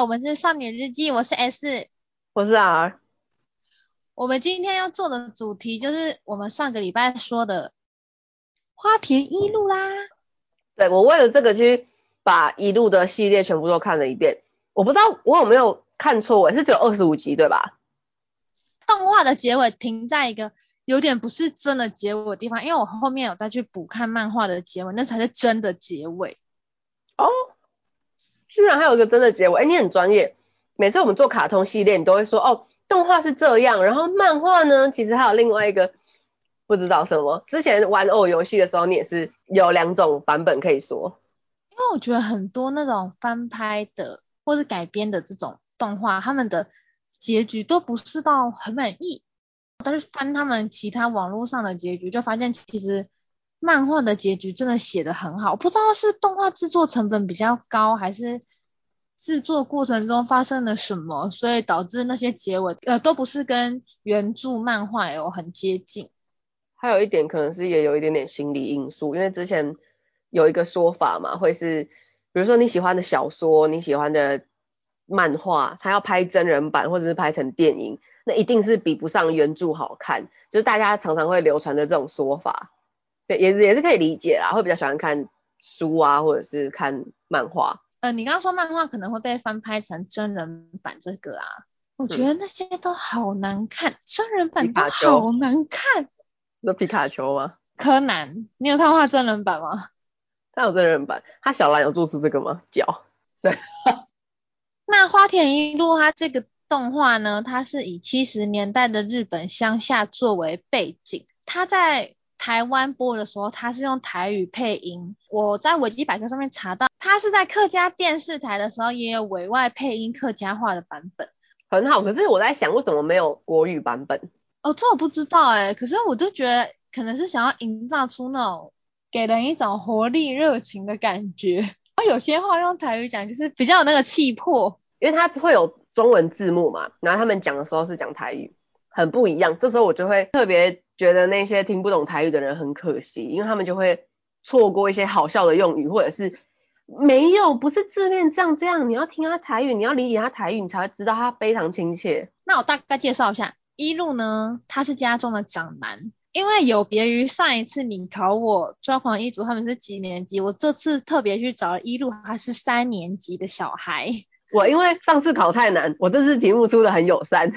好，我们是少女日记，我是 S，我是 R。我们今天要做的主题就是我们上个礼拜说的花田一路啦。对，我为了这个去把一路的系列全部都看了一遍，我不知道我有没有看错，我是只有二十五集对吧？动画的结尾停在一个有点不是真的结尾的地方，因为我后面有再去补看漫画的结尾，那才是真的结尾。哦。居然还有一个真的结尾，哎，你很专业。每次我们做卡通系列，你都会说哦，动画是这样，然后漫画呢，其实还有另外一个不知道什么。之前玩偶游戏的时候，你也是有两种版本可以说。因为我觉得很多那种翻拍的或是改编的这种动画，他们的结局都不是到很满意，但是翻他们其他网络上的结局，就发现其实。漫画的结局真的写得很好，不知道是动画制作成本比较高，还是制作过程中发生了什么，所以导致那些结尾呃都不是跟原著漫画有很接近。还有一点可能是也有一点点心理因素，因为之前有一个说法嘛，会是比如说你喜欢的小说、你喜欢的漫画，它要拍真人版或者是拍成电影，那一定是比不上原著好看，就是大家常常会流传的这种说法。对，也也是可以理解啦，会比较喜欢看书啊，或者是看漫画。呃，你刚刚说漫画可能会被翻拍成真人版这个啊，我觉得那些都好难看，嗯、真人版都好难看。那皮卡丘吗？柯南，你有看过真人版吗？他有真人版，他小兰有做出这个吗？脚。对。那花田一路它这个动画呢，它是以七十年代的日本乡下作为背景，它在。台湾播的时候，它是用台语配音。我在维基百科上面查到，它是在客家电视台的时候也有委外配音客家话的版本，很好。可是我在想，为什么没有国语版本？哦，这我不知道哎。可是我就觉得，可能是想要营造出那种给人一种活力、热情的感觉。有些话用台语讲，就是比较有那个气魄，因为它会有中文字幕嘛，然后他们讲的时候是讲台语，很不一样。这时候我就会特别。觉得那些听不懂台语的人很可惜，因为他们就会错过一些好笑的用语，或者是没有，不是字面这样这样。你要听他台语，你要理解他台语，你才会知道他非常亲切。那我大概介绍一下，一路呢，他是家中的长男，因为有别于上一次你考我抓狂一族他们是几年级，我这次特别去找了一路，他是三年级的小孩。我因为上次考太难，我这次题目出的很友善。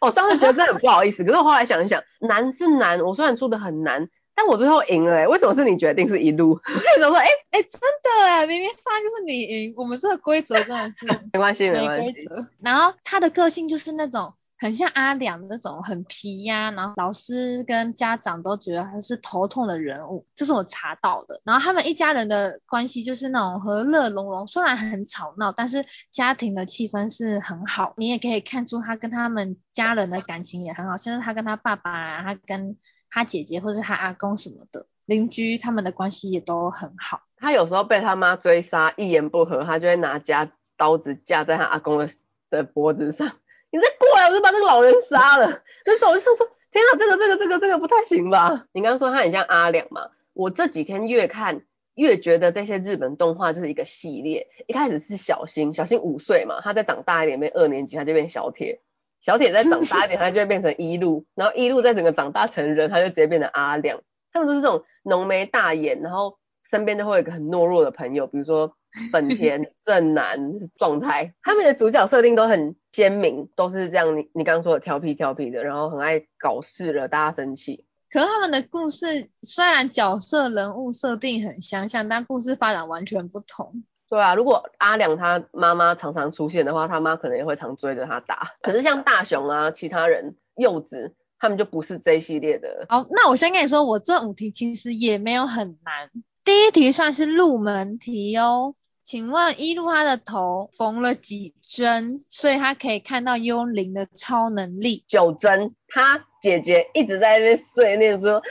我 当时觉得真的很不好意思，可是我后来想一想，难是难，我虽然出的很难，但我最后赢了，欸，为什么是你决定是一路？我就想说，哎、欸、哎、欸，真的哎，明明上就是你赢，我们这个规则真的是 没关系，没关系。然后他的个性就是那种。很像阿良那种很皮呀、然后老师跟家长都觉得他是头痛的人物，这是我查到的。然后他们一家人的关系就是那种和乐融融，虽然很吵闹，但是家庭的气氛是很好。你也可以看出他跟他们家人的感情也很好，像是他跟他爸爸啊，他跟他姐姐或者他阿公什么的邻居，他们的关系也都很好。他有时候被他妈追杀，一言不合他就会拿家刀子架在他阿公的的脖子上。你再过来，我就把这个老人杀了。那时候我就想说，天啊，这个这个这个这个不太行吧？你刚刚说他很像阿良嘛？我这几天越看越觉得这些日本动画就是一个系列。一开始是小新，小新五岁嘛，他再长大一点变二年级，他就变小铁。小铁再长大一点，他就会变成一路。然后一路再整个长大成人，他就直接变成阿良。他们都是这种浓眉大眼，然后身边都会有一个很懦弱的朋友，比如说。本田正男状态，他们的主角设定都很鲜明，都是这样。你你刚刚说的调皮调皮的，然后很爱搞事惹大家生气。可是他们的故事虽然角色人物设定很相像，但故事发展完全不同。对啊，如果阿良他妈妈常常出现的话，他妈可能也会常追着他打。可是像大雄啊，其他人柚子，他们就不是这一系列的。好，那我先跟你说，我这五题其实也没有很难。第一题算是入门题哦。请问一路他的头缝了几针，所以他可以看到幽灵的超能力？九针。他姐姐一直在那边碎念说，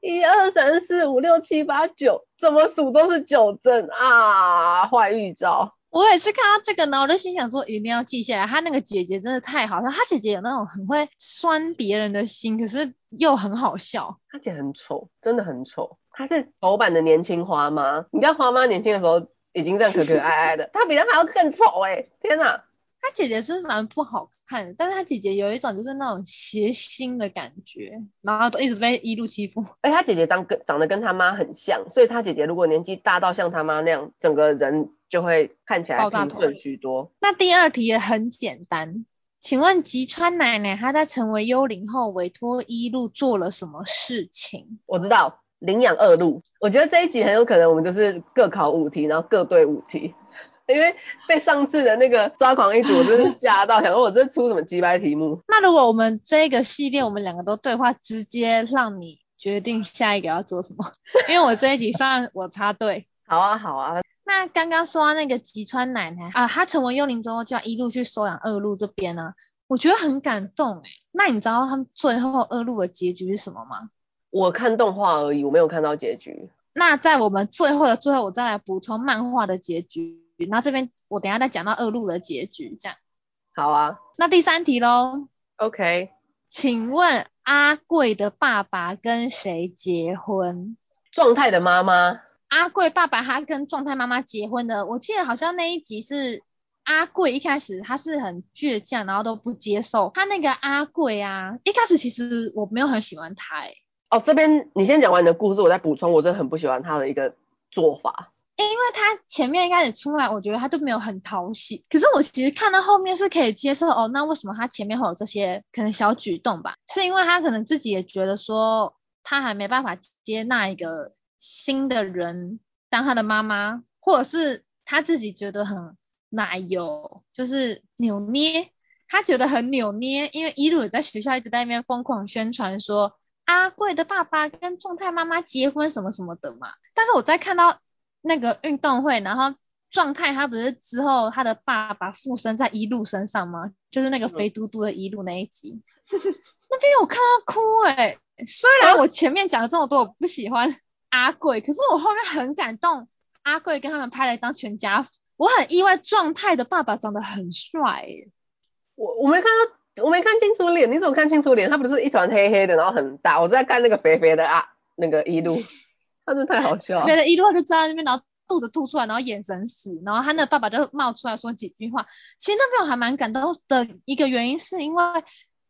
一二三四五六七八九，怎么数都是九针啊！坏预兆。我也是看到这个呢，我就心想说一定要记下来。他那个姐姐真的太好笑，他姐姐有那种很会酸别人的心，可是又很好笑。他姐很丑，真的很丑。她是头版的年轻花妈，你知道花妈年轻的时候。已经这样可可爱爱的，他比他还要更丑哎、欸！天哪，他姐姐是蛮不好看的，但是他姐姐有一种就是那种邪心的感觉，然后都一直被一路欺负。而且他姐姐长跟长得跟他妈很像，所以他姐姐如果年纪大到像他妈那样，整个人就会看起来清纯许多。那第二题也很简单，请问吉川奶奶她在成为幽灵后委托一路做了什么事情？我知道。领养二路，我觉得这一集很有可能我们就是各考五题，然后各对五题，因为被上次的那个抓狂一组，我真是 吓到，想说我这出什么鸡掰题目。那如果我们这个系列我们两个都对话，直接让你决定下一个要做什么，因为我这一集算我插队。好啊好啊。那刚刚说那个吉川奶奶啊，她成为幽灵之后就要一路去收养二路这边呢、啊，我觉得很感动哎。那你知道他们最后二路的结局是什么吗？我看动画而已，我没有看到结局。那在我们最后的最后，我再来补充漫画的结局。那这边我等一下再讲到二路的结局，这样。好啊。那第三题喽。OK。请问阿贵的爸爸跟谁结婚？状态的妈妈。阿贵爸爸他跟状态妈妈结婚的，我记得好像那一集是阿贵一开始他是很倔强，然后都不接受。他那个阿贵啊，一开始其实我没有很喜欢他诶、欸哦，这边你先讲完你的故事，我再补充。我真的很不喜欢他的一个做法，因为他前面一开始出来，我觉得他都没有很讨喜。可是我其实看到后面是可以接受哦。那为什么他前面会有这些可能小举动吧？是因为他可能自己也觉得说，他还没办法接纳一个新的人当他的妈妈，或者是他自己觉得很奶油，就是扭捏，他觉得很扭捏。因为一路也在学校一直在那边疯狂宣传说。阿贵的爸爸跟状态妈妈结婚什么什么的嘛，但是我在看到那个运动会，然后状态他不是之后他的爸爸附身在一路身上吗？就是那个肥嘟嘟的一路那一集，那边我看到哭诶、欸、虽然我前面讲了这么多我不喜欢阿贵，可是我后面很感动，阿贵跟他们拍了一张全家福，我很意外状态的爸爸长得很帅、欸，我我没看到。我没看清楚脸，你怎么看清楚脸？他不是一团黑黑的，然后很大。我在看那个肥肥的啊，那个一路，他真的太好笑了。肥的一路他就站在那边，然后肚子凸出来，然后眼神死，然后他那爸爸就冒出来说几句话。其实那边我还蛮感动的一个原因，是因为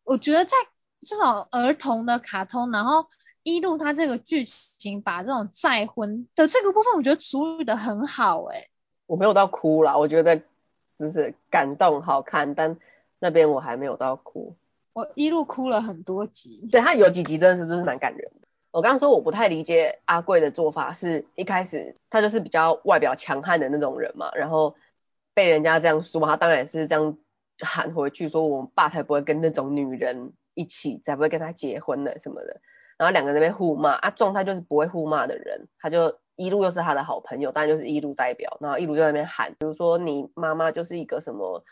我觉得在这种儿童的卡通，然后一路他这个剧情把这种再婚的这个部分，我觉得处理的很好诶、欸。我没有到哭啦，我觉得只是感动好看，但。那边我还没有到哭，我一路哭了很多集。对，他有几集真的是真是蛮感人的。我刚刚说我不太理解阿贵的做法，是一开始他就是比较外表强悍的那种人嘛，然后被人家这样说，他当然也是这样喊回去说，我们爸才不会跟那种女人一起，才不会跟他结婚的什么的。然后两个人在那边互骂，啊，状态就是不会互骂的人，他就一路又是他的好朋友，当然就是一路代表，然后一路就在那边喊，比如说你妈妈就是一个什么。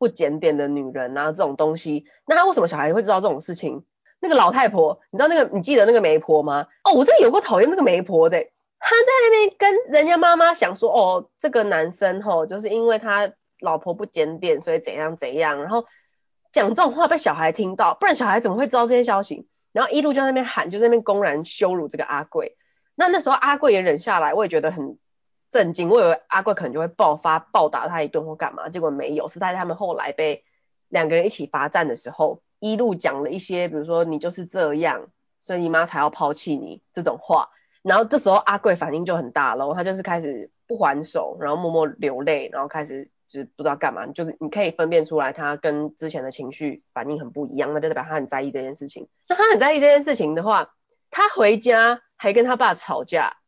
不检点的女人啊，这种东西，那他为什么小孩会知道这种事情？那个老太婆，你知道那个，你记得那个媒婆吗？哦，我真的有过讨厌这个媒婆的，他在那边跟人家妈妈想说，哦，这个男生吼，就是因为他老婆不检点，所以怎样怎样，然后讲这种话被小孩听到，不然小孩怎么会知道这些消息？然后一路就在那边喊，就在那边公然羞辱这个阿贵。那那时候阿贵也忍下来，我也觉得很。震惊，我以为阿贵可能就会爆发暴打他一顿或干嘛，结果没有，是在他们后来被两个人一起罚站的时候，一路讲了一些，比如说你就是这样，所以你妈才要抛弃你这种话，然后这时候阿贵反应就很大了，他就是开始不还手，然后默默流泪，然后开始就是不知道干嘛，就是你可以分辨出来他跟之前的情绪反应很不一样，那就代表他很在意这件事情。那他很在意这件事情的话，他回家还跟他爸吵架。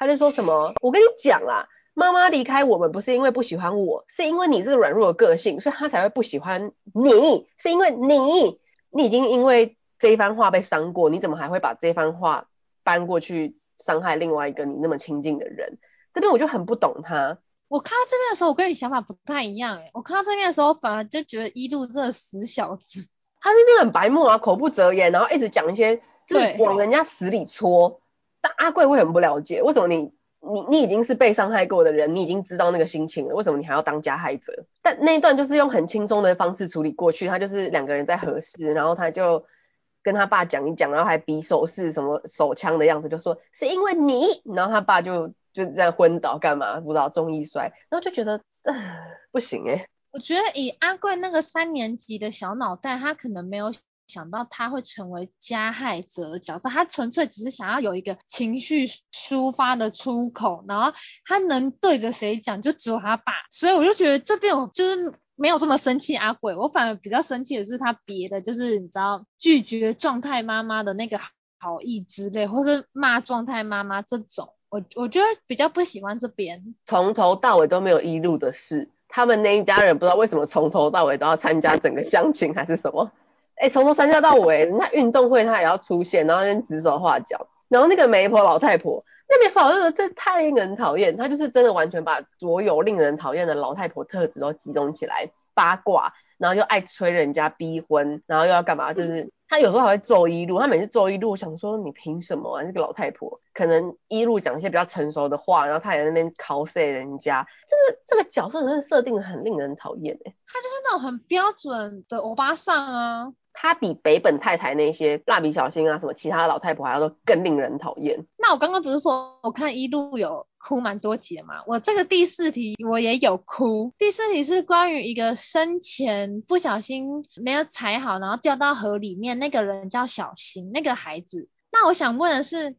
他就说什么？我跟你讲啦，妈妈离开我们不是因为不喜欢我，是因为你这个软弱的个性，所以他才会不喜欢你。是因为你，你已经因为这一番话被伤过，你怎么还会把这番话搬过去伤害另外一个你那么亲近的人？这边我就很不懂他。我看到这边的时候，我跟你想法不太一样诶。我看到这边的时候，反而就觉得一路这个死小子，他是真的很白目啊，口不择言，然后一直讲一些就是往人家死里戳。但阿贵为什么不了解？为什么你你你已经是被伤害过的人，你已经知道那个心情了，为什么你还要当加害者？但那一段就是用很轻松的方式处理过去，他就是两个人在和室，然后他就跟他爸讲一讲，然后还比手势什么手枪的样子，就说是因为你，然后他爸就就这样昏倒干嘛？不知道重易摔，然后就觉得 不行哎、我觉得以阿贵那个三年级的小脑袋，他可能没有想到他会成为加害者的角色，他纯粹只是想要有一个情绪抒发的出口，然后他能对着谁讲就只有他爸，所以我就觉得这边我就是。没有这么生气阿鬼，我反而比较生气的是他别的，就是你知道拒绝状态妈妈的那个好意之类，或是骂状态妈妈这种，我我觉得比较不喜欢这边。从头到尾都没有一路的事，他们那一家人不知道为什么从头到尾都要参加整个相亲还是什么？哎，从头参加到尾，人家运动会他也要出现，然后那边指手画脚，然后那个媒婆老太婆。那边好像这太令人讨厌，她就是真的完全把所有令人讨厌的老太婆特质都集中起来，八卦，然后又爱催人家逼婚，然后又要干嘛？就是他有时候还会揍一路，他每次揍一路，想说你凭什么啊？这个老太婆可能一路讲一些比较成熟的话，然后他也在那边 cos 人家，真的这个角色真的设定的很令人讨厌哎，他就是那种很标准的欧巴桑啊。他比北本太太那些蜡笔小新啊什么其他老太婆还要更令人讨厌。那我刚刚不是说我看一路有哭蛮多集的吗？我这个第四题我也有哭。第四题是关于一个生前不小心没有踩好，然后掉到河里面，那个人叫小新，那个孩子。那我想问的是。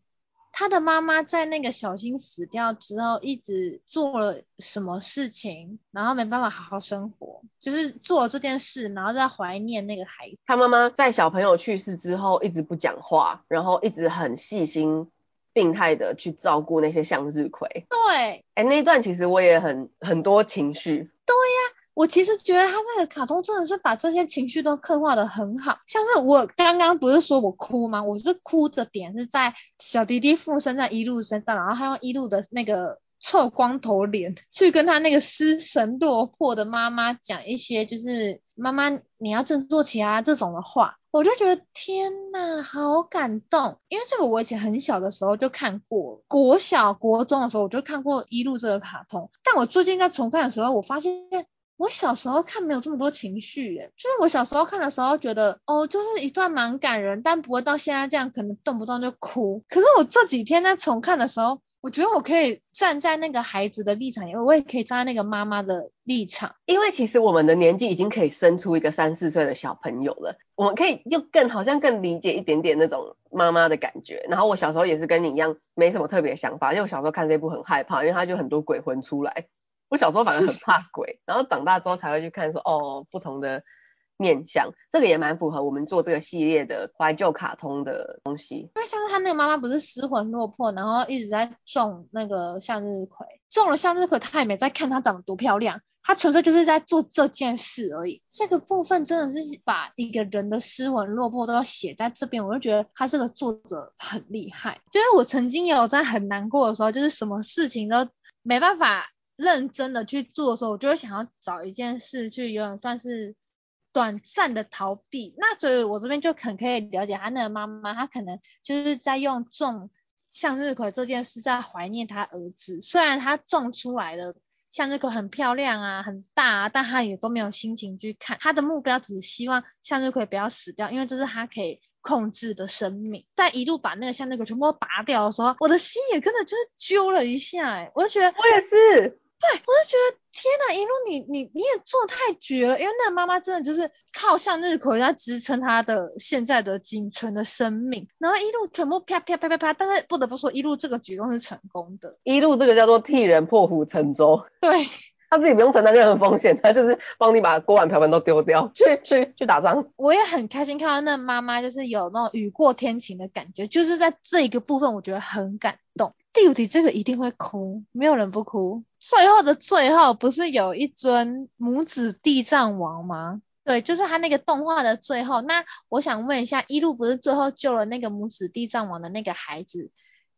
他的妈妈在那个小新死掉之后，一直做了什么事情，然后没办法好好生活，就是做了这件事，然后在怀念那个孩子。他妈妈在小朋友去世之后一直不讲话，然后一直很细心、病态的去照顾那些向日葵。对，哎，那一段其实我也很很多情绪。对呀。我其实觉得他那个卡通真的是把这些情绪都刻画得很好，像是我刚刚不是说我哭吗？我是哭的点是在小弟弟附身在一路身上，然后他用一路的那个臭光头脸 去跟他那个失神落魄的妈妈讲一些就是妈妈你要振作起来这种的话，我就觉得天呐，好感动，因为这个我以前很小的时候就看过，国小国中的时候我就看过一路这个卡通，但我最近在重看的时候，我发现。我小时候看没有这么多情绪，诶，就是我小时候看的时候觉得，哦，就是一段蛮感人，但不会到现在这样，可能动不动就哭。可是我这几天在重看的时候，我觉得我可以站在那个孩子的立场，因为我也可以站在那个妈妈的立场，因为其实我们的年纪已经可以生出一个三四岁的小朋友了，我们可以就更好像更理解一点点那种妈妈的感觉。然后我小时候也是跟你一样，没什么特别想法，因为我小时候看这部很害怕，因为它就很多鬼魂出来。我小时候反正很怕鬼，然后长大之后才会去看说哦，不同的面相，这个也蛮符合我们做这个系列的怀旧卡通的东西。因为像是他那个妈妈不是失魂落魄，然后一直在种那个向日葵，种了向日葵，他也没在看它长得多漂亮，他纯粹就是在做这件事而已。这个部分真的是把一个人的失魂落魄都要写在这边，我就觉得他这个作者很厉害。就是我曾经有在很难过的时候，就是什么事情都没办法。认真的去做的时候，我就会想要找一件事去，有点算是短暂的逃避。那所以，我这边就很可以了解他那个妈妈，她可能就是在用种向日葵这件事在怀念他儿子。虽然他种出来的向日葵很漂亮啊，很大啊，但他也都没有心情去看。他的目标只是希望向日葵不要死掉，因为这是他可以控制的生命。在一路把那个向日葵全部拔掉的时候，我的心也跟着就是揪了一下，哎，我就觉得我也是。对，我就觉得天哪，一路你你你也做太绝了，因为那个妈妈真的就是靠向日葵在支撑她的现在的仅存的生命，然后一路全部啪啪啪啪啪，但是不得不说一路这个举动是成功的，一路这个叫做替人破釜沉舟，对，他自己不用承担任何风险，他就是帮你把锅碗瓢盆都丢掉，去去去打仗。我也很开心看到那妈妈就是有那种雨过天晴的感觉，就是在这一个部分我觉得很感动。第五题这个一定会哭，没有人不哭。最后的最后不是有一尊母子地藏王吗？对，就是他那个动画的最后。那我想问一下，一路不是最后救了那个母子地藏王的那个孩子，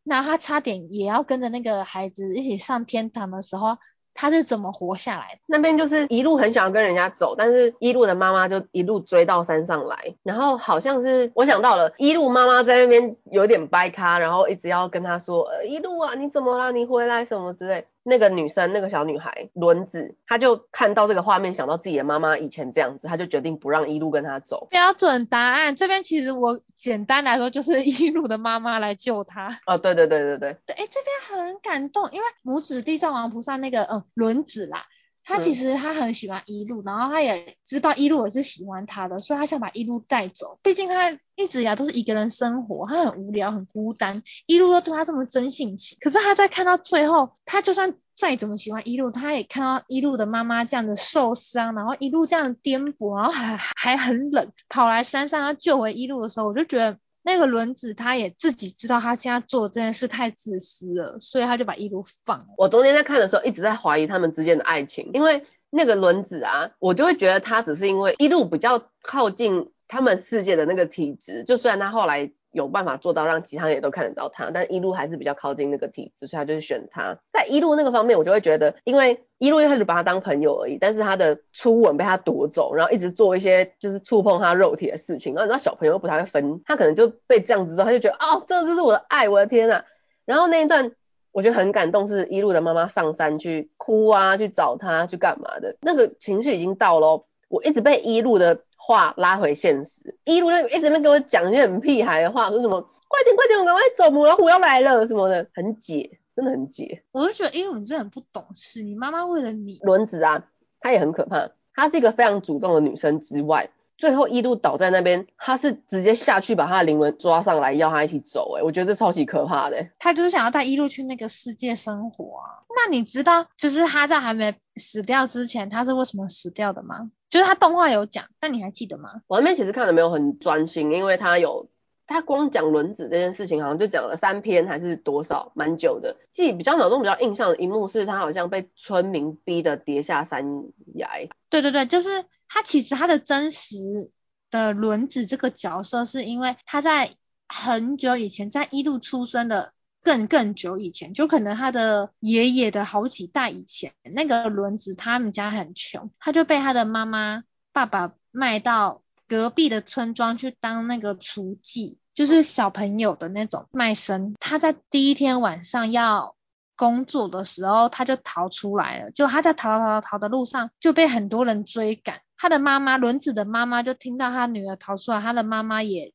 那他差点也要跟着那个孩子一起上天堂的时候。他是怎么活下来的？那边就是一路很想要跟人家走，但是一路的妈妈就一路追到山上来，然后好像是我想到了，一路妈妈在那边有点掰咖，然后一直要跟他说，呃，一路啊，你怎么啦？你回来什么之类。那个女生，那个小女孩轮子，她就看到这个画面，想到自己的妈妈以前这样子，她就决定不让一路跟她走。标准答案这边其实我简单来说就是 一路的妈妈来救她。哦，对对对对对。对，哎，这边很感动，因为母子地藏王菩萨那个嗯轮子啦。他其实他很喜欢一路，然后他也知道一路也是喜欢他的，所以他想把一路带走。毕竟他一直以来都是一个人生活，他很无聊很孤单。一路都对他这么真性情，可是他在看到最后，他就算再怎么喜欢一路，他也看到一路的妈妈这样的受伤，然后一路这样的颠簸，然后还还很冷，跑来山上要救回一路的时候，我就觉得。那个轮子他也自己知道他现在做这件事太自私了，所以他就把一路放。我中间在看的时候一直在怀疑他们之间的爱情，因为那个轮子啊，我就会觉得他只是因为一路比较靠近他们世界的那个体质，就虽然他后来。有办法做到让其他人也都看得到他，但一路还是比较靠近那个体质，所以他就是选他。在一路那个方面，我就会觉得，因为一路一开始把他当朋友而已，但是他的初吻被他夺走，然后一直做一些就是触碰他肉体的事情，然后你知道小朋友不太会分，他可能就被这样子之后，他就觉得哦，这就是我的爱，我的天呐。然后那一段我觉得很感动，是一路的妈妈上山去哭啊，去找他，去干嘛的，那个情绪已经到了，我一直被一路的。话拉回现实，一路一直在那跟我讲一些很屁孩的话，说什么快点快点，我赶快走，母老虎要来了什么的，很解，真的很解。我就觉得一路你真的很不懂事，你妈妈为了你。轮子啊，她也很可怕，她是一个非常主动的女生之外，最后一路倒在那边，她是直接下去把她的灵魂抓上来，要她一起走，哎，我觉得这超级可怕的。她就是想要带一路去那个世界生活啊。那你知道，就是她在还没死掉之前，她是为什么死掉的吗？就是他动画有讲，但你还记得吗？我那边其实看的没有很专心，因为他有他光讲轮子这件事情，好像就讲了三篇还是多少，蛮久的。记比较脑中比较印象的一幕是，他好像被村民逼的跌下山崖。对对对，就是他其实他的真实的轮子这个角色，是因为他在很久以前，在一路出生的。更更久以前，就可能他的爷爷的好几代以前，那个轮子他们家很穷，他就被他的妈妈、爸爸卖到隔壁的村庄去当那个厨妓，就是小朋友的那种卖身。他在第一天晚上要工作的时候，他就逃出来了，就他在逃逃逃的路上就被很多人追赶。他的妈妈，轮子的妈妈就听到他女儿逃出来，他的妈妈也。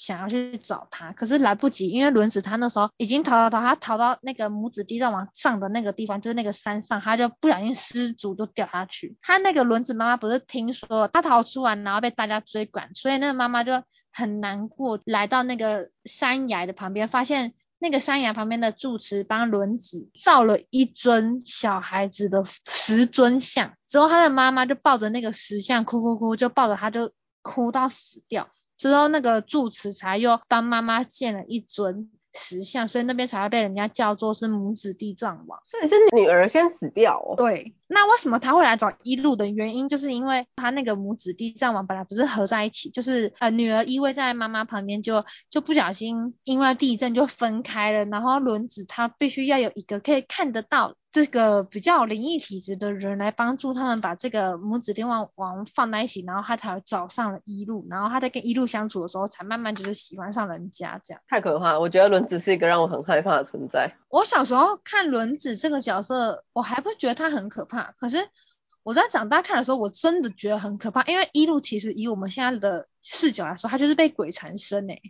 想要去找他，可是来不及，因为轮子他那时候已经逃逃逃，他逃到那个母子地藏王上的那个地方，就是那个山上，他就不小心失足就掉下去。他那个轮子妈妈不是听说他逃出来，然后被大家追赶，所以那个妈妈就很难过，来到那个山崖的旁边，发现那个山崖旁边的住持帮轮子造了一尊小孩子的石尊像，之后他的妈妈就抱着那个石像哭哭哭，就抱着他就哭到死掉。之后那个住持才又帮妈妈建了一尊石像，所以那边才会被人家叫做是母子地藏王。所以是女儿先死掉哦。对，那为什么他会来找一路的原因，就是因为他那个母子地藏王本来不是合在一起，就是呃女儿依偎在妈妈旁边就就不小心因为地震就分开了，然后轮子他必须要有一个可以看得到。这个比较灵异体质的人来帮助他们把这个母子电话王放在一起，然后他才找上了一路，然后他在跟一路相处的时候，才慢慢就是喜欢上人家这样。太可怕了，我觉得轮子是一个让我很害怕的存在。我小时候看轮子这个角色，我还不觉得他很可怕，可是我在长大看的时候，我真的觉得很可怕，因为一路其实以我们现在的视角来说，他就是被鬼缠身诶。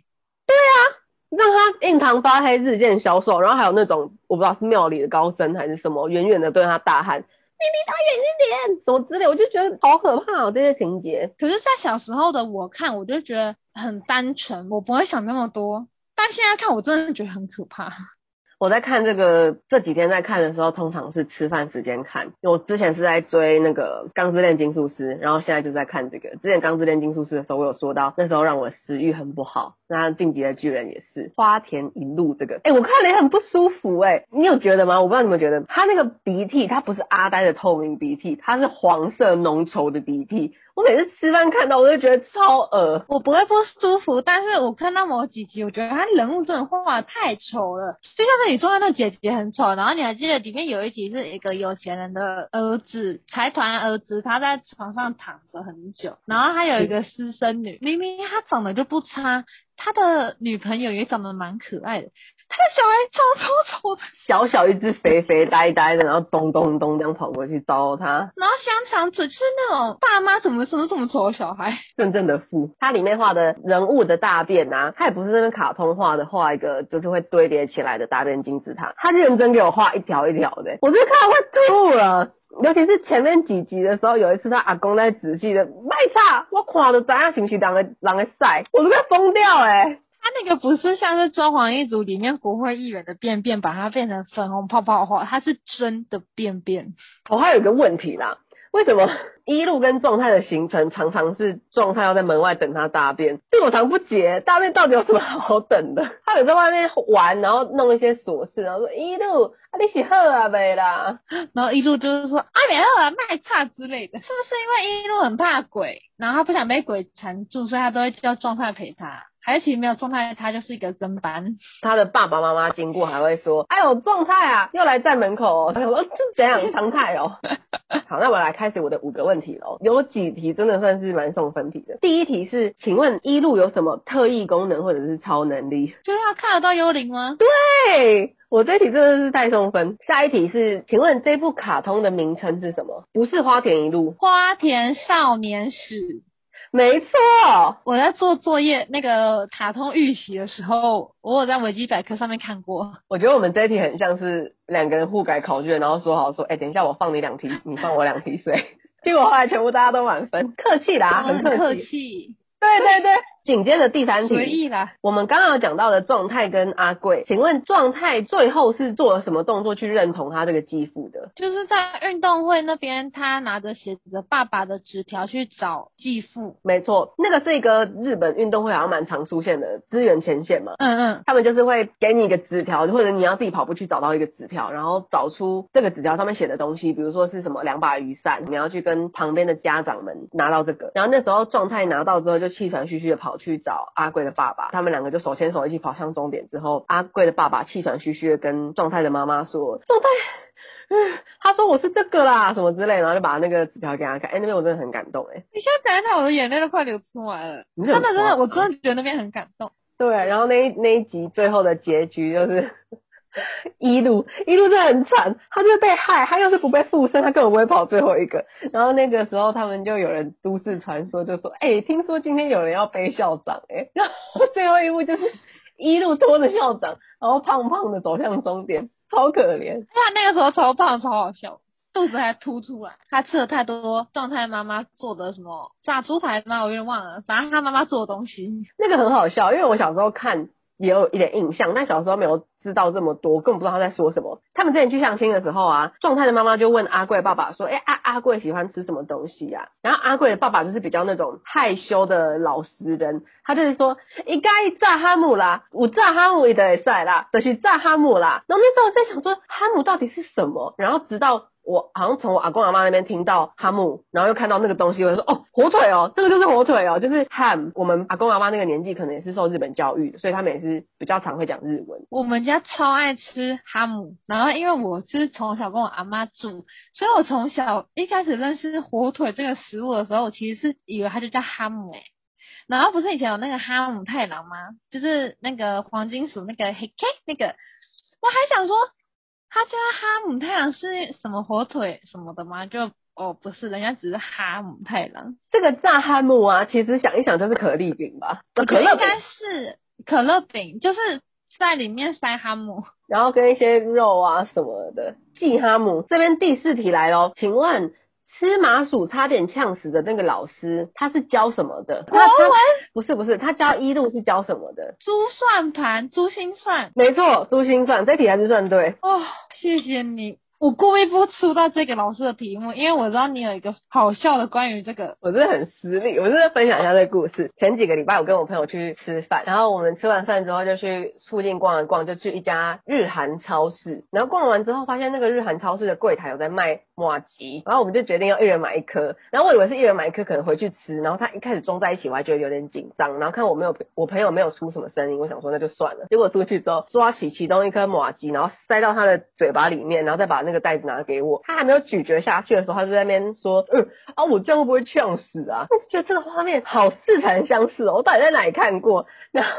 对啊。让他印堂发黑，日渐消瘦，然后还有那种我不知道是庙里的高僧还是什么，远远的对他大喊：“你离他远一点！”什么之类，我就觉得好可怕哦，这些情节。可是，在小时候的我看，我就觉得很单纯，我不会想那么多。但现在看，我真的觉得很可怕。我在看这个这几天在看的时候，通常是吃饭时间看。因为我之前是在追那个《钢之炼金术师》，然后现在就在看这个。之前《钢之炼金术师》的时候，我有说到那时候让我食欲很不好。那《进击的巨人》也是花田一路这个，哎、我看了也很不舒服哎、你有觉得吗？我不知道你们觉得，他那个鼻涕，他不是阿呆的透明鼻涕，他是黄色浓稠的鼻涕。我每次吃饭看到，我就觉得超恶。我不会不舒服，但是我看到某几集，我觉得他人物真的画得太丑了。就像是你说的那姐姐很丑，然后你还记得里面有一集是一个有钱人的儿子，财团儿子，他在床上躺着很久，然后他有一个私生女，明明他长得就不差，他的女朋友也长得蛮可爱的。他的小孩超超丑的，小小一只肥肥呆呆的，然后咚咚咚这样跑过去招他。然后香肠嘴就是那种爸妈怎么生这么丑的小孩，真正的富。他里面画的人物的大便啊，他也不是那边卡通画的，画一个就是会堆叠起来的大便金字塔，他认真给我画一条一条的，我就看到会吐了。尤其是前面几集的时候，有一次他阿公在仔细的卖差，我看的怎样是不是人个人个晒，我都快疯掉哎、欸！他那个不是像是《中华一族》里面国会议员的便便，把它变成粉红泡泡画，它是真的便便。我、哦、还有一个问题啦。为什么 一路跟状态的行程常常是状态要在门外等他大便？这我常不解，大便到底有什么好等的？他有在外面玩，然后弄一些琐事，然后说一路啊，你是好啊没啦？然后一路就是说啊，没好啊，卖差之类的，是不是因为一路很怕鬼，然后他不想被鬼缠住，所以他都会叫状态陪他？还是其实没有状态，他就是一个跟班。他的爸爸妈妈经过还会说：“哎呦，状态啊，又来站门口哦。”他说：“这怎样常态哦？” 好，那我来开始我的五个问题喽。有几题真的算是蛮送分题的。第一题是，请问一路有什么特异功能或者是超能力？就是他看得到幽灵吗？对，我这一题真的是太送分。下一题是，请问这部卡通的名称是什么？不是花田一路，花田少年史。没错，我在做作业那个卡通预习的时候，我有在维基百科上面看过。我觉得我们这一题很像是两个人互改考卷，然后说好说，哎、欸，等一下我放你两题，你放我两题所以，结果后来全部大家都满分，客气啦，很客气。对对对。紧接着第三题，随意啦。我们刚刚有讲到的状态跟阿贵，请问状态最后是做了什么动作去认同他这个继父的？就是在运动会那边，他拿着写着爸爸的纸条去找继父。没错，那个是一个日本运动会好像蛮常出现的资源前线嘛。嗯嗯，他们就是会给你一个纸条，或者你要自己跑步去找到一个纸条，然后找出这个纸条上面写的东西，比如说是什么两把雨伞，你要去跟旁边的家长们拿到这个。然后那时候状态拿到之后，就气喘吁吁的跑去找阿。贵的爸爸，他们两个就手牵手一起跑向终点之后，阿贵的爸爸气喘吁吁的跟状态的妈妈说：“状态，嗯，他说我是这个啦，什么之类，然后就把那个纸条给他看。哎、欸，那边我真的很感动，哎，你现在讲一下，我的眼泪都快流出来了。真的真的，我真的觉得那边很感动。对，然后那一那一集最后的结局就是。” 一路一路真的很惨，他就是被害，他要是不被附身，他根本不会跑最后一个。然后那个时候，他们就有人都市传说，就说：“哎、欸，听说今天有人要背校长、欸，哎。”然后最后一幕就是一路拖着校长，然后胖胖的走向终点，超可怜。他那个时候超胖，超好笑，肚子还凸出来。他吃了太多状态妈妈做的什么炸猪排吗？我有点忘了，反正他妈妈做的东西。那个很好笑，因为我小时候看也有一点印象，但小时候没有。知道这么多，根本不知道他在说什么。他们之前去相亲的时候啊，状态的妈妈就问阿贵爸爸说：“哎、阿阿贵喜欢吃什么东西呀、？”然后阿贵的爸爸就是比较那种害羞的老实人，他就是说：“应该炸哈姆啦，我炸哈姆的也在啦，就是炸哈姆啦。”然后那时候我在想说，哈姆到底是什么？然后直到。我好像从我阿公阿妈那边听到哈姆，然后又看到那个东西，我就说哦，火腿哦，这个就是火腿哦，就是 ham。我们阿公阿妈那个年纪可能也是受日本教育的，所以他们也是比较常会讲日文。我们家超爱吃哈姆，然后因为我是从小跟我阿妈住，所以我从小一开始认识火腿这个食物的时候，我其实是以为它就叫哈姆诶。然后不是以前有那个哈姆太郎吗？就是那个黄金鼠那个黑 K 那个，我还想说。他家哈姆太郎是什么火腿什么的吗？就哦不是，人家只是哈姆太郎。这个炸哈姆啊，其实想一想就是可丽饼吧？我觉得应该是可乐饼，就是在里面塞哈姆，然后跟一些肉啊什么的。季哈姆这边第四题来喽，请问。吃麻薯差点呛死的那个老师，他是教什么的？国文？不是不是，他教一路是教什么的？珠算盘，珠心算。没错，珠心算，这题还是算对。哦，谢谢你。我故意不出到这个老师的题目，因为我知道你有一个好笑的关于这个。我真的很私密，我真的分享一下这个故事。前几个礼拜我跟我朋友去吃饭，然后我们吃完饭之后就去附近逛了逛，就去一家日韩超市。然后逛完之后发现那个日韩超市的柜台有在卖马吉，然后我们就决定要一人买一颗。然后我以为是一人买一颗可能回去吃，然后他一开始装在一起，我还觉得有点紧张。然后看我没有我朋友没有出什么声音，我想说那就算了。结果出去之后抓起其中一颗马吉，然后塞到他的嘴巴里面，然后再把那那个袋子拿给我，他还没有咀嚼下去的时候，他就在那边说，嗯啊，我这样会不会呛死啊？我觉得这个画面好似曾相识哦，我到底在哪里看过？然后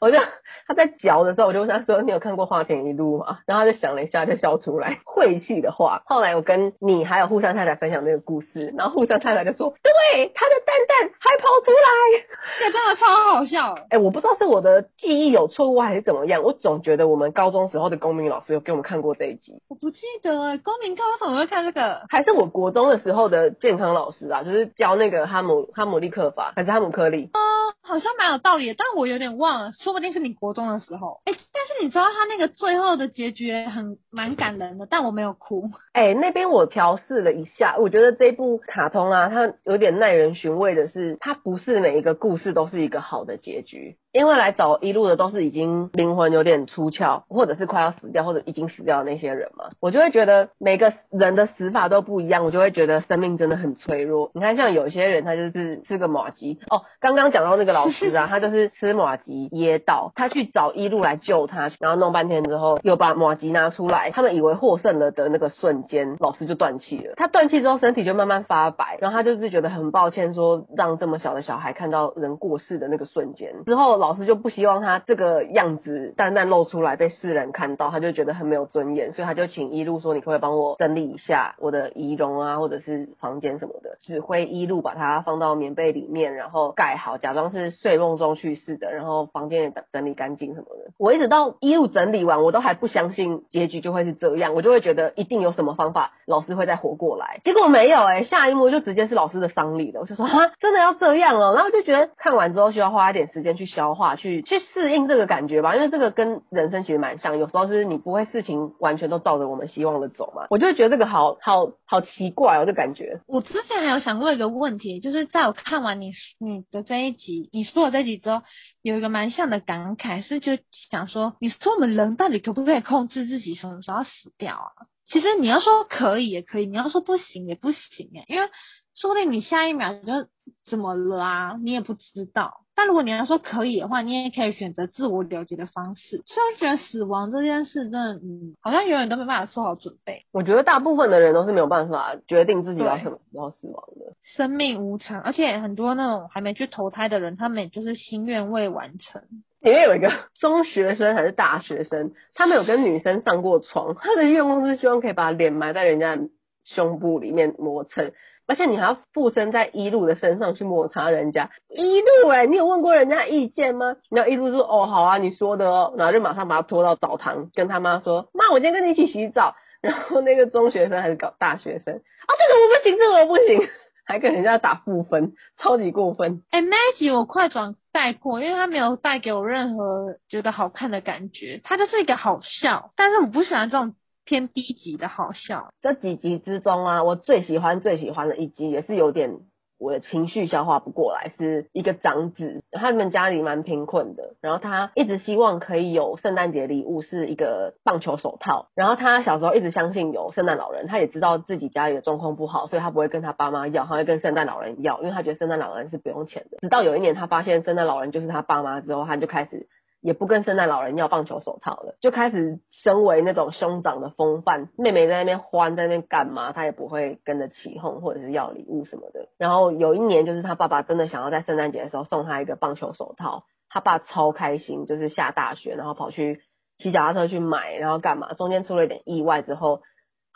我就他在嚼的时候，我就问他说，你有看过《花田一路》吗？然后他就想了一下，就笑出来，晦气的话。后来我跟你还有互相太太分享那个故事，然后互相太太就说，对，他的蛋蛋还跑出来，这真的超好笑。哎、欸，我不知道是我的记忆有错误还是怎么样，我总觉得我们高中时候的公民老师有给我们看过这一集。我不记得哎，公民课为什么会看这个？还是我国中的时候的健康老师啊，就是教那个哈姆哈姆立克法还是哈姆克利？哦，好像蛮有道理的，但我有点忘了，说不定是你国中的时候。哎、欸，但是你知道他那个最后的结局很蛮感人的，但我没有哭。哎、欸，那边我调试了一下，我觉得这部卡通啊，它有点耐人寻味的是，它不是每一个故事都是一个好的结局。因为来找一路的都是已经灵魂有点出窍，或者是快要死掉，或者已经死掉的那些人嘛，我就会觉得每个人的死法都不一样，我就会觉得生命真的很脆弱。你看，像有些人他就是吃个马吉哦，刚刚讲到那个老师啊，他就是吃马吉噎到，他去找一路来救他，然后弄半天之后又把马吉拿出来，他们以为获胜了的那个瞬间，老师就断气了。他断气之后身体就慢慢发白，然后他就是觉得很抱歉，说让这么小的小孩看到人过世的那个瞬间之后。老师就不希望他这个样子淡淡露出来被世人看到，他就觉得很没有尊严，所以他就请一路说：“你可不可以帮我整理一下我的仪容啊，或者是房间什么的？”指挥一路把它放到棉被里面，然后盖好，假装是睡梦中去世的，然后房间也整整理干净什么的。我一直到一路整理完，我都还不相信结局就会是这样，我就会觉得一定有什么方法，老师会再活过来。结果没有哎、下一幕就直接是老师的丧礼了。我就说啊，真的要这样哦、然后就觉得看完之后需要花一点时间去消。话去去适应这个感觉吧，因为这个跟人生其实蛮像，有时候是你不会事情完全都照着我们希望的走嘛，我就觉得这个好好好奇怪哦，这感觉。我之前还有想过一个问题，就是在我看完你你的这一集，你说的这一集之后，有一个蛮像的感慨，是就想说，你说我们人到底可不可以控制自己什么时候死掉啊？其实你要说可以也可以，你要说不行也不行哎，因为说不定你下一秒就怎么了啊，你也不知道。但如果你要说可以的话，你也可以选择自我了结的方式。所以我觉得死亡这件事真的，嗯，好像永远都没办法做好准备。我觉得大部分的人都是没有办法决定自己要什么时候死亡的。生命无常，而且很多那种还没去投胎的人，他们也就是心愿未完成。里面有一个 中学生还是大学生，他没有跟女生上过床，他的愿望是希望可以把脸埋在人家胸部里面磨蹭。而且你还要附身在一路的身上去摩擦人家，一路哎、你有问过人家意见吗？然后一路说哦好啊，你说的哦，然后就马上把他拖到澡堂，跟他妈说，妈，我今天跟你一起洗澡。然后那个中学生还是搞大学生，啊，这个我不行，这个我不行，还跟人家打负分，超级过分。哎、欸，那一集我快转带过，因为他没有带给我任何觉得好看的感觉，他就是一个好笑，但是我不喜欢这种。偏低级的好笑，这几集之中啊，我最喜欢最喜欢的一集，也是有点我的情绪消化不过来，是一个长子，他们家里蛮贫困的，然后他一直希望可以有圣诞节礼物是一个棒球手套，然后他小时候一直相信有圣诞老人，他也知道自己家里的状况不好，所以他不会跟他爸妈要，他会跟圣诞老人要，因为他觉得圣诞老人是不用钱的。直到有一年他发现圣诞老人就是他爸妈之后，他就开始。也不跟圣诞老人要棒球手套了，就开始身为那种兄长的风范。妹妹在那边欢，在那边干嘛，他也不会跟着起哄或者是要礼物什么的。然后有一年，就是他爸爸真的想要在圣诞节的时候送他一个棒球手套，他爸超开心，就是下大雪，然后跑去骑脚踏车去买，然后干嘛，中间出了一点意外之后。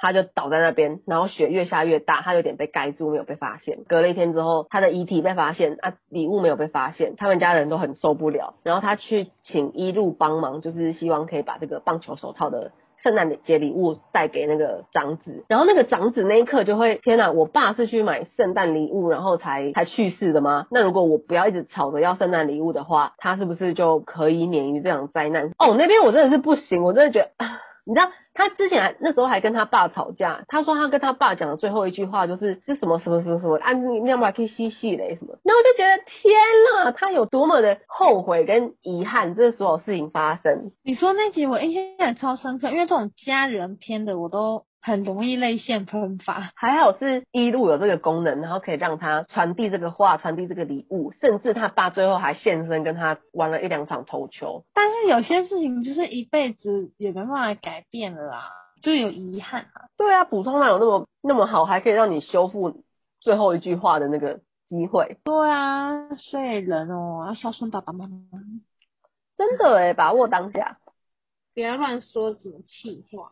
他就倒在那边，然后雪越下越大，他有点被盖住，没有被发现。隔了一天之后，他的遗体被发现，啊，礼物没有被发现，他们家人都很受不了。然后他去请一路帮忙，就是希望可以把这个棒球手套的圣诞节礼物带给那个长子。然后那个长子那一刻就会，天哪，我爸是去买圣诞礼物，然后才才去世的吗？那如果我不要一直吵着要圣诞礼物的话，他是不是就可以免于这场灾难？哦，那边我真的是不行，我真的觉得。你知道他之前还那时候还跟他爸吵架，他说他跟他爸讲的最后一句话就是是什么什么什么什么，啊你你要不要去嬉戏嘞什么？然后我就觉得天呐，他有多么的后悔跟遗憾，这所有事情发生。你说那集我印象也超深刻，因为这种家人篇的我都。很容易泪腺喷发，还好是一路有这个功能，然后可以让他传递这个话，传递这个礼物，甚至他爸最后还现身跟他玩了一两场投球。但是有些事情就是一辈子也没办法改变了啦。就有遗憾啊。对啊，普通哪有那么那么好，还可以让你修复最后一句话的那个机会。对啊，所以人哦要孝顺爸爸妈妈。真的哎，把握当下，不要乱说什么气话。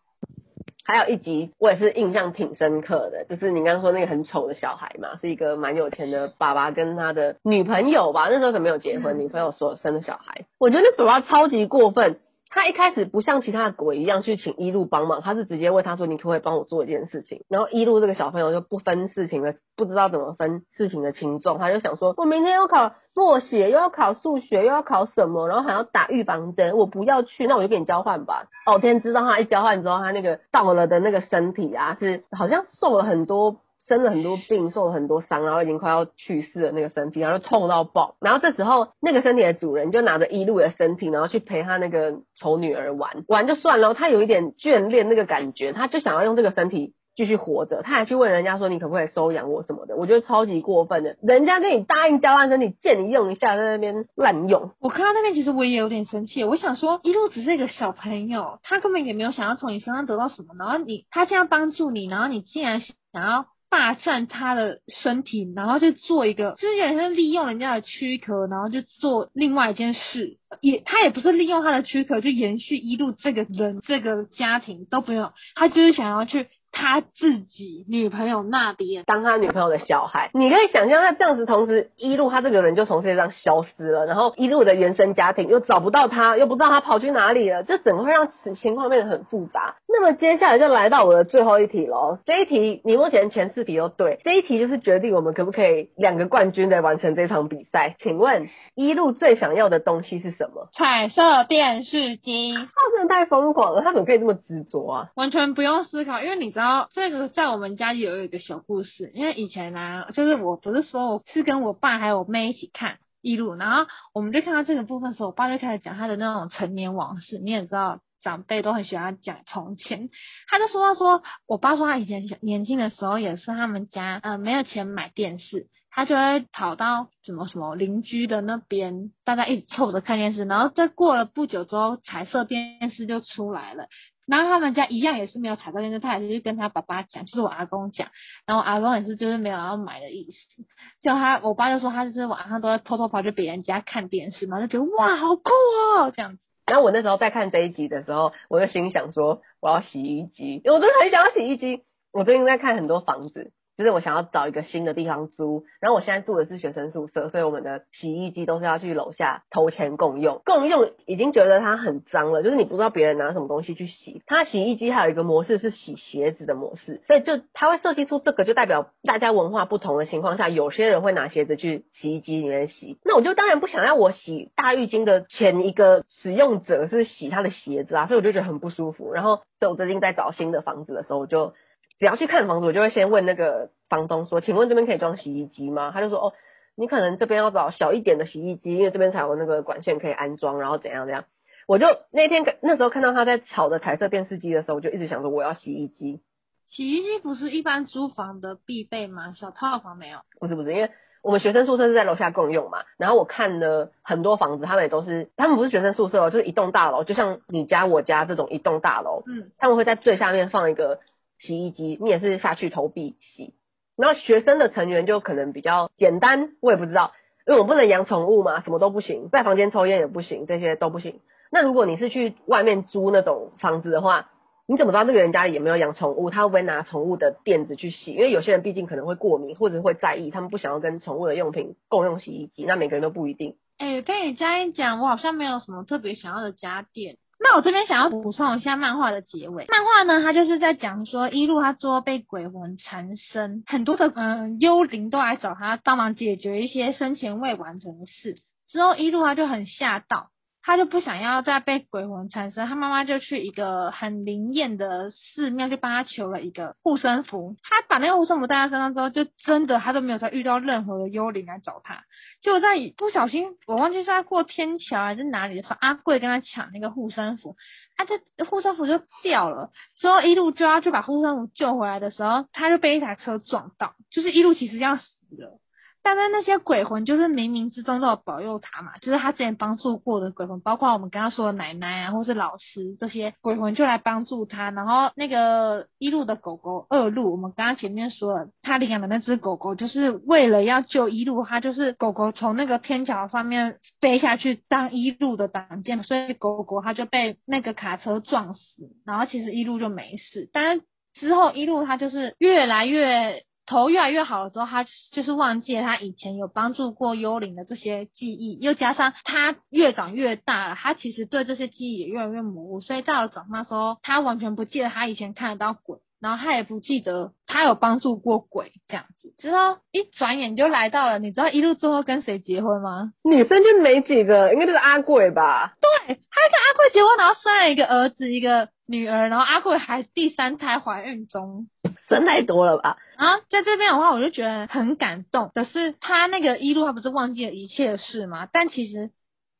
还有一集我也是印象挺深刻的，就是你刚刚说那个很丑的小孩嘛，是一个蛮有钱的爸爸跟他的女朋友吧，那时候可没有结婚，女朋友所生的小孩，我觉得那爸爸超级过分。他一开始不像其他的鬼一样去请一路帮忙，他是直接问他说：“你可不可以帮我做一件事情？”然后一路这个小朋友就不分事情的，不知道怎么分事情的轻重，他就想说：“我明天要考默写，又要考数学，又要考什么，然后还要打预防针，我不要去，那我就给你交换吧。”哦天知道他一交换之后，他那个到了的那个身体啊，是好像瘦了很多。生了很多病，受了很多伤，然后已经快要去世了那个身体，然后就痛到爆。然后这时候，那个身体的主人就拿着一路的身体，然后去陪他那个丑女儿玩，玩就算了，他有一点眷恋那个感觉，他就想要用这个身体。继续活着，他还去问人家说，你可不可以收养我什么的？我觉得超级过分的，人家跟你答应交换身体，借你用一下，在那边滥用。我看到那边其实我也有点生气，我想说一路只是一个小朋友，他根本也没有想要从你身上得到什么，然后你他这样帮助你，然后你竟然想要霸占他的身体，然后就做一个，就是有点像利用人家的躯壳，然后就做另外一件事，也他也不是利用他的躯壳就延续一路这个人这个家庭都不用，他就是想要去。他自己女朋友那边当他女朋友的小孩，你可以想象他这样子，同时一路他这个人就从世界上消失了，然后一路的原生家庭又找不到他，又不知道他跑去哪里了，这整个会让此情况变得很复杂。那么接下来就来到我的最后一题喽，这一题你目前前四题都对，这一题就是决定我们可不可以两个冠军来完成这场比赛。请问一路最想要的东西是什么？彩色电视机。他真的太疯狂了，他怎么可以这么执着啊？完全不用思考，因为你知道。然后这个在我们家里有一个小故事，因为以前呢、就是我不是说我是跟我爸还有我妹一起看一路，然后我们就看到这个部分的时候，我爸就开始讲他的那种陈年往事。你也知道，长辈都很喜欢讲从前，他就说到说，我爸说他以前年轻的时候也是他们家呃没有钱买电视，他就会跑到什么什么邻居的那边，大家一起凑着看电视，然后再过了不久之后，彩色电视就出来了。然后他们家一样也是没有彩色电视，他也是去跟他爸爸讲，就是我阿公讲，然后我阿公也是就是没有要买的意思，就他我爸就说他就是晚上都在偷偷跑去别人家看电视嘛，就觉得哇好酷哦这样子。然后我那时候在看这一集的时候，我就心想说我要洗衣机，我真的很想要洗衣机。我最近在看很多房子。就是我想要找一个新的地方租，然后我现在住的是学生宿舍，所以我们的洗衣机都是要去楼下投钱共用。共用已经觉得它很脏了，就是你不知道别人拿什么东西去洗。它洗衣机还有一个模式是洗鞋子的模式，所以就它会设计出这个，就代表大家文化不同的情况下，有些人会拿鞋子去洗衣机里面洗。那我就当然不想要我洗大浴巾的前一个使用者是洗他的鞋子啊，所以我就觉得很不舒服。然后，所以我最近在找新的房子的时候，我就。只要去看房子，我就会先问那个房东说：“请问这边可以装洗衣机吗？”他就说：“哦，你可能这边要找小一点的洗衣机，因为这边才有那个管线可以安装，然后怎样怎样。”我就那天那时候看到他在炒的彩色电视机的时候，我就一直想说我要洗衣机。洗衣机不是一般租房的必备吗？小套房没有？不是不是，因为我们学生宿舍是在楼下共用嘛。然后我看了很多房子，他们也都是，他们不是学生宿舍哦，就是一栋大楼，就像你家我家这种一栋大楼。嗯，他们会在最下面放一个。洗衣机，你也是下去投币洗。然后学生的成员就可能比较简单，我也不知道，因为我不能养宠物嘛，什么都不行，在房间抽烟也不行，这些都不行。那如果你是去外面租那种房子的话，你怎么知道那个人家里有没有养宠物？他会不会拿宠物的垫子去洗？因为有些人毕竟可能会过敏，或者会在意，他们不想要跟宠物的用品共用洗衣机。那每个人都不一定。哎、欸，被你这样一讲，我好像没有什么特别想要的家电。那我这边想要补充一下漫画的结尾。漫画呢，它就是在讲说，一路他最后被鬼魂缠身，很多的嗯幽灵都来找他帮忙解决一些生前未完成的事。之后一路他就很吓到。他就不想要再被鬼魂缠身，他妈妈就去一个很灵验的寺庙去帮他求了一个护身符。他把那个护身符带在身上之后，就真的他都没有再遇到任何的幽灵来找他。就在不小心，我忘记是在过天桥还是哪里的时候，阿贵跟他抢那个护身符，他这护身符就掉了。之后一路就要去把护身符救回来的时候，他就被一台车撞到，就是一路其实要死了。但是那些鬼魂就是冥冥之中都有保佑他嘛，就是他之前帮助过的鬼魂，包括我们刚刚说的奶奶啊，或是老师这些鬼魂就来帮助他。然后那个一路的狗狗二路，我们刚刚前面说了，他领养的那只狗狗就是为了要救一路，他就是狗狗从那个天桥上面飞下去当一路的挡箭，所以狗狗它就被那个卡车撞死，然后其实一路就没事。但是之后一路他就是越来越。头越来越好了之后，他就是忘记了他以前有帮助过幽灵的这些记忆，又加上他越长越大了，他其实对这些记忆也越来越模糊，所以到了长大时候，他完全不记得他以前看得到鬼，然后他也不记得他有帮助过鬼这样子。之后一转眼就来到了，你知道一路最后跟谁结婚吗？女生就没几个，应该就是阿贵吧？对，他跟阿贵结婚，然后生了一个儿子，一个女儿，然后阿贵还第三胎怀孕中。生太多了吧？啊，在这边的话，我就觉得很感动。可是他那个一路，他不是忘记了一切的事吗？但其实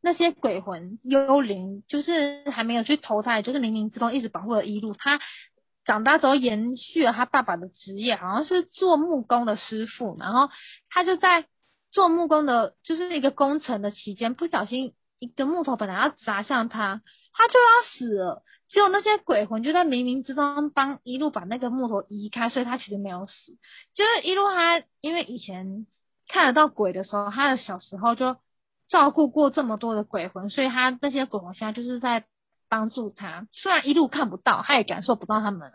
那些鬼魂幽灵，就是还没有去投胎，就是冥冥之中一直保护了一路。他长大之后延续了他爸爸的职业，好像是做木工的师傅。然后他就在做木工的，就是一个工程的期间，不小心一个木头本来要砸向他，他就要死了。只有那些鬼魂就在冥冥之中帮一路把那个木头移开，所以他其实没有死。就是一路他因为以前看得到鬼的时候，他的小时候就照顾过这么多的鬼魂，所以他那些鬼魂现在就是在帮助他。虽然一路看不到，他也感受不到他们。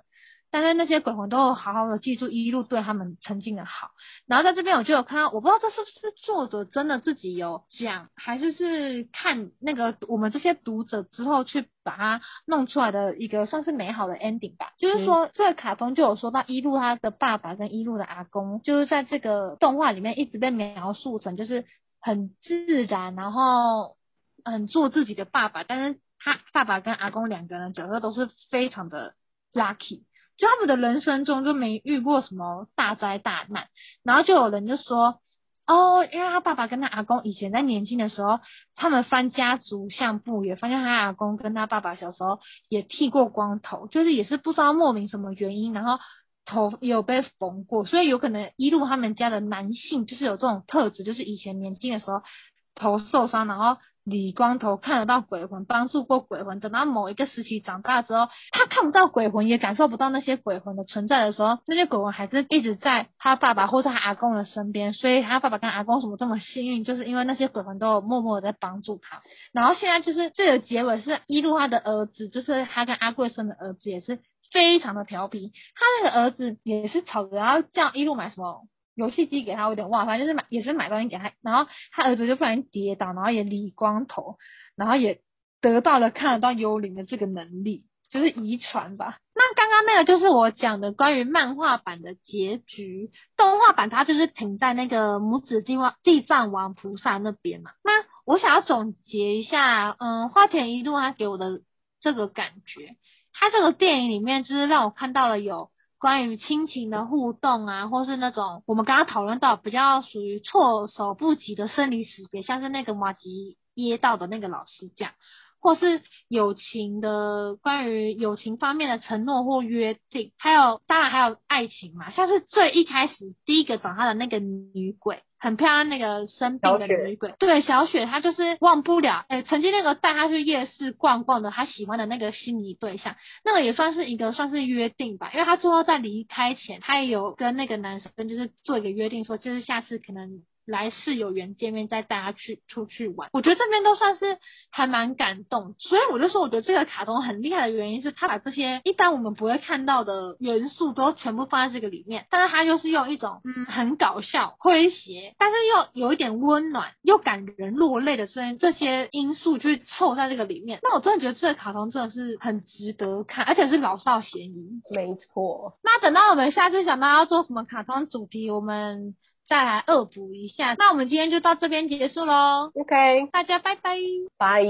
但是那些鬼魂都有好好的记住一路对他们曾经的好，然后在这边我就有看到，我不知道这是不是作者真的自己有讲，还是是看那个我们这些读者之后去把它弄出来的一个算是美好的 ending 吧。就是说这个卡通就有说到一路他的爸爸跟一路的阿公，就是在这个动画里面一直被描述成就是很自然，然后很做自己的爸爸，但是他爸爸跟阿公两个人角色都是非常的 lucky。就他们的人生中就没遇过什么大灾大难，然后就有人就说，哦，因为他爸爸跟他阿公以前在年轻的时候，他们翻家族相簿也发现他阿公跟他爸爸小时候也剃过光头，就是也是不知道莫名什么原因，然后头有被缝过，所以有可能一路他们家的男性就是有这种特质，就是以前年轻的时候头受伤，然后。李光头看得到鬼魂，帮助过鬼魂。等到某一个时期长大之后，他看不到鬼魂，也感受不到那些鬼魂的存在的时候，那些鬼魂还是一直在他爸爸或者他阿公的身边。所以他爸爸跟阿公什么这么幸运，就是因为那些鬼魂都有默默的在帮助他。然后现在就是这个结尾是一路他的儿子，就是他跟阿贵生的儿子，也是非常的调皮。他那个儿子也是吵着要叫一路买什么。游戏机给他，我有点忘，反正就是买，也是买东西给他，然后他儿子就不然跌倒，然后也理光头，然后也得到了看得到幽灵的这个能力，就是遗传吧。那刚刚那个就是我讲的关于漫画版的结局，动画版它就是停在那个母子地方地藏王菩萨那边嘛。那我想要总结一下，嗯，花田一路他给我的这个感觉，他这个电影里面就是让我看到了有。关于亲情的互动啊，或是那种我们刚刚讨论到比较属于措手不及的生离死别，像是那个马吉耶道的那个老师讲，或是友情的关于友情方面的承诺或约定，还有当然还有爱情嘛，像是最一开始第一个找他的那个女鬼。很漂亮那个生病的女鬼，对，小雪她就是忘不了，哎，曾经那个带她去夜市逛逛的，她喜欢的那个心仪对象，那个也算是一个算是约定吧，因为她最后在离开前，她也有跟那个男生就是做一个约定，说就是下次可能。来世有缘见面，再带他去出去玩。我觉得这边都算是还蛮感动，所以我就说，我觉得这个卡通很厉害的原因是，他把这些一般我们不会看到的元素都全部放在这个里面，但是他就是用一种嗯很搞笑、诙谐，但是又有一点温暖又感人落泪的这些这些因素去凑在这个里面。那我真的觉得这个卡通真的是很值得看，而且是老少咸宜。没错。那等到我们下次想到要做什么卡通主题，我们。再来恶补一下，那我们今天就到这边结束喽。OK，大家拜拜。拜。